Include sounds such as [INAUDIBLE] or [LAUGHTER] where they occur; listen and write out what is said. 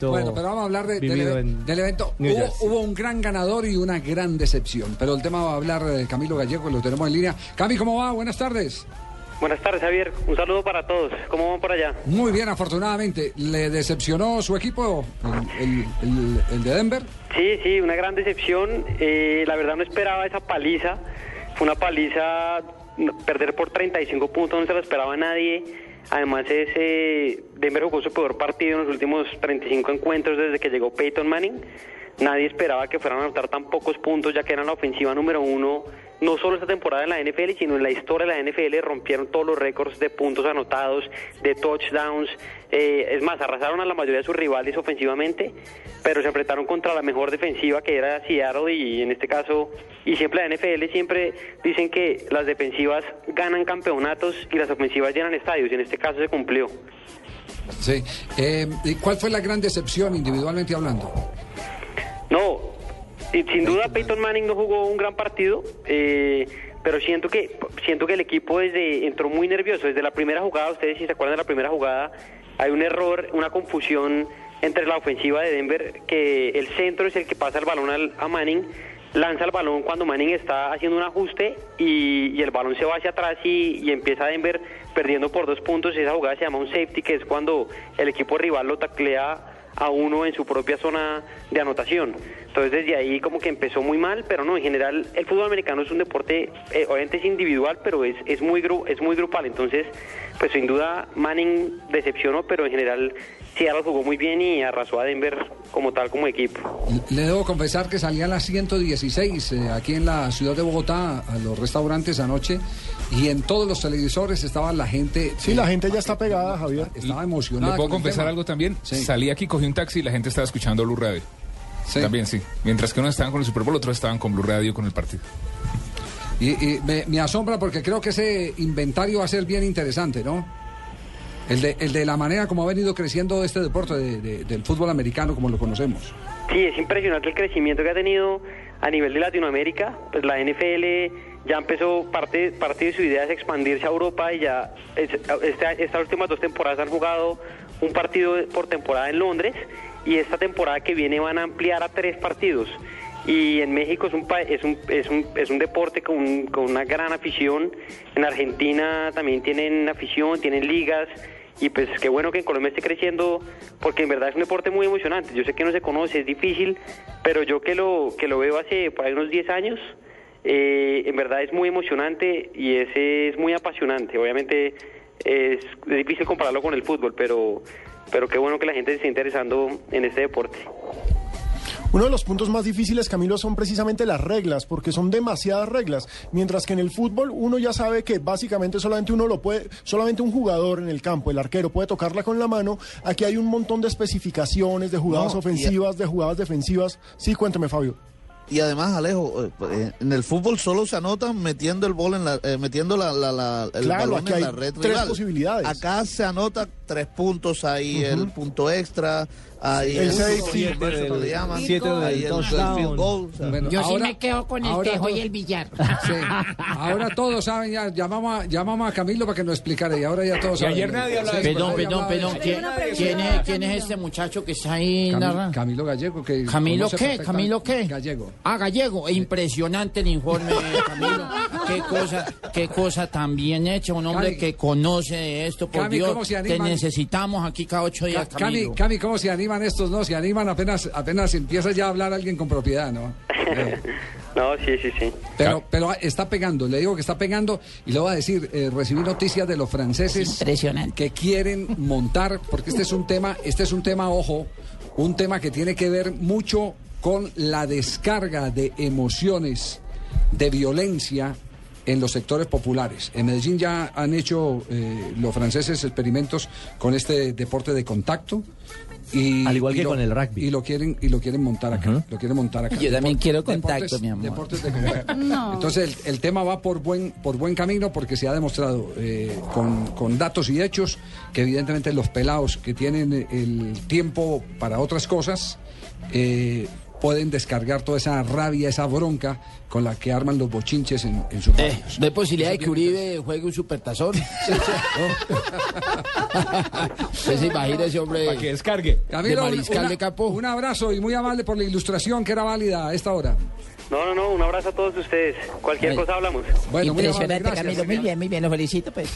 Bueno, pero vamos a hablar de- del, en evento. Hubo, hubo un gran ganador y una gran decepción. Pero el tema va a hablar de Camilo Gallego, lo tenemos en línea. Cami, ¿cómo va? Buenas tardes. Buenas tardes, Javier. Un saludo para todos. ¿Cómo van por allá? Muy bien, afortunadamente. ¿Le decepcionó su equipo, el, el- el- el de Denver? Sí, sí, una gran decepción. Eh, la verdad no esperaba esa paliza. Fue una paliza, perder por 35 puntos, no se lo esperaba nadie. Además, ese Denver jugó su peor partido en los últimos 35 encuentros desde que llegó Peyton Manning. Nadie esperaba que fueran a anotar tan pocos puntos, ya que eran la ofensiva número uno, no solo esta temporada en la NFL, sino en la historia de la NFL. Rompieron todos los récords de puntos anotados, de touchdowns. Eh, es más, arrasaron a la mayoría de sus rivales ofensivamente, pero se enfrentaron contra la mejor defensiva que era Seattle y en este caso, y siempre la NFL siempre dicen que las defensivas ganan campeonatos y las ofensivas llenan estadios, y en este caso se cumplió. Sí. Eh, ¿y ¿Cuál fue la gran decepción individualmente hablando? Y sin duda Peyton Manning no jugó un gran partido, eh, pero siento que siento que el equipo desde entró muy nervioso desde la primera jugada. Ustedes si se acuerdan de la primera jugada, hay un error, una confusión entre la ofensiva de Denver, que el centro es el que pasa el balón al- a Manning, lanza el balón cuando Manning está haciendo un ajuste y, y el balón se va hacia atrás y, y empieza Denver perdiendo por dos puntos. Esa jugada se llama un safety, que es cuando el equipo rival lo taclea a uno en su propia zona de anotación. Entonces desde ahí como que empezó muy mal, pero no, en general el fútbol americano es un deporte, eh, obviamente es individual, pero es, es, muy gru- es muy grupal. Entonces, pues sin duda Manning decepcionó, pero en general Seattle jugó muy bien y arrasó a Denver como tal, como equipo. Le debo confesar que salí a las 116 eh, aquí en la ciudad de Bogotá a los restaurantes anoche y en todos los televisores estaba la gente. Sí, eh, la gente ya está pegada, Javier. Estaba emocionada. ¿Le puedo confesar algo también? Sí. Salí aquí, cogí un taxi y la gente estaba escuchando Blue Radio. Sí. También, sí. Mientras que unos estaban con el Super Bowl, otros estaban con Blue Radio con el partido. Y, y me, me asombra porque creo que ese inventario va a ser bien interesante, ¿no? El de, el de la manera como ha venido creciendo este deporte de- de- del fútbol americano como lo conocemos. Sí, es impresionante el crecimiento que ha tenido a nivel de Latinoamérica. Pues la NFL ya empezó, parte, parte de su idea es expandirse a Europa y ya es- esta- estas últimas dos temporadas han jugado un partido por temporada en Londres y esta temporada que viene van a ampliar a tres partidos. Y en México es un, es un, es un, es un deporte con, con una gran afición. En Argentina también tienen afición, tienen ligas. Y pues qué bueno que en Colombia esté creciendo, porque en verdad es un deporte muy emocionante. Yo sé que no se conoce, es difícil, pero yo que lo, que lo veo hace por ahí unos 10 años, eh, en verdad es muy emocionante y ese es muy apasionante. Obviamente es, difícil compararlo con el fútbol, pero, pero qué bueno que la gente se esté interesando en este deporte. Uno de los puntos más difíciles, Camilo, son precisamente las reglas, porque son demasiadas reglas. Mientras que en el fútbol uno ya sabe que básicamente solamente uno lo puede, solamente un jugador en el campo, el arquero, puede tocarla con la mano. Aquí hay un montón de especificaciones, de jugadas No, y- ofensivas, de jugadas defensivas. Sí, cuénteme, Fabio. Y además, Alejo, eh, eh, en el fútbol solo se anotan metiendo el bol en la, eh, metiendo la, la- la- el Claro, balón aquí en hay la red tres rival. posibilidades. Acá se anota tres puntos, ahí el punto extra, ahí El el, safety. ¿cómo se le llaman? Siete del Ahí el- el touchdown. field goal, o sea, Bueno, Yo sí ahora- me quedo con el ahora tejo y el billar. [LAUGHS] Sí. Ahora todos saben, ya llamamos a, llamamos a Camilo para que nos explicara y ahora ya todos saben. ayer nadie hablaba de Sí, eso. Perdón, perdón, perdón. ¿Quién, quién es, quién es este muchacho que está ahí Cami- narrando? Camilo Gallego. Que ¿Camilo qué? ¿Camilo qué? Gallego. Ah, Gallego. Impresionante el informe, [LAUGHS] Camilo. Qué cosa, qué cosa tan bien hecha. Un hombre Cami- que conoce de esto. Por Cami, Dios, ¿cómo se te animan? necesitamos aquí cada ocho días, Ca- Cami, Camilo. Cami, ¿cómo se animan estos? No, se animan apenas, apenas empieza ya a hablar alguien con propiedad, ¿no? [LAUGHS] Eh, No, sí, sí, sí. Pero, pero está pegando, le digo que está pegando y le voy a decir, eh, recibí noticias de los franceses Impresionante. que quieren montar, porque este es un tema, este es un tema, ojo, un tema que tiene que ver mucho con la descarga de emociones, de violencia en los sectores populares. En Medellín ya han hecho eh, los franceses experimentos con este deporte de contacto. Y, Al igual y que lo- con el rugby. Y lo quieren, y lo quieren montar acá. Lo quieren montar acá. Yo también quiero contacto, mi amor. Deportes de contacto. [LAUGHS] No. Entonces el, el tema va por buen, por buen camino porque se ha demostrado eh, con, con datos y hechos que evidentemente los pelados que tienen el tiempo para otras cosas eh, pueden descargar toda esa rabia, esa bronca con la que arman los bochinches en, en sus Eh. ¿No hay posibilidad de que Uribe juegue un supertazón? ¿Usted se imagina ese hombre Para que descargue. Camilo, de mariscal una- de campo? un abrazo y muy amable por la ilustración que era válida a esta hora. No, no, no, un abrazo a todos ustedes. Cualquier Ay. cosa hablamos. Bueno, muy amable, Impresionante, gracias. Camilo. Muy bien, muy bien. Lo felicito, pues.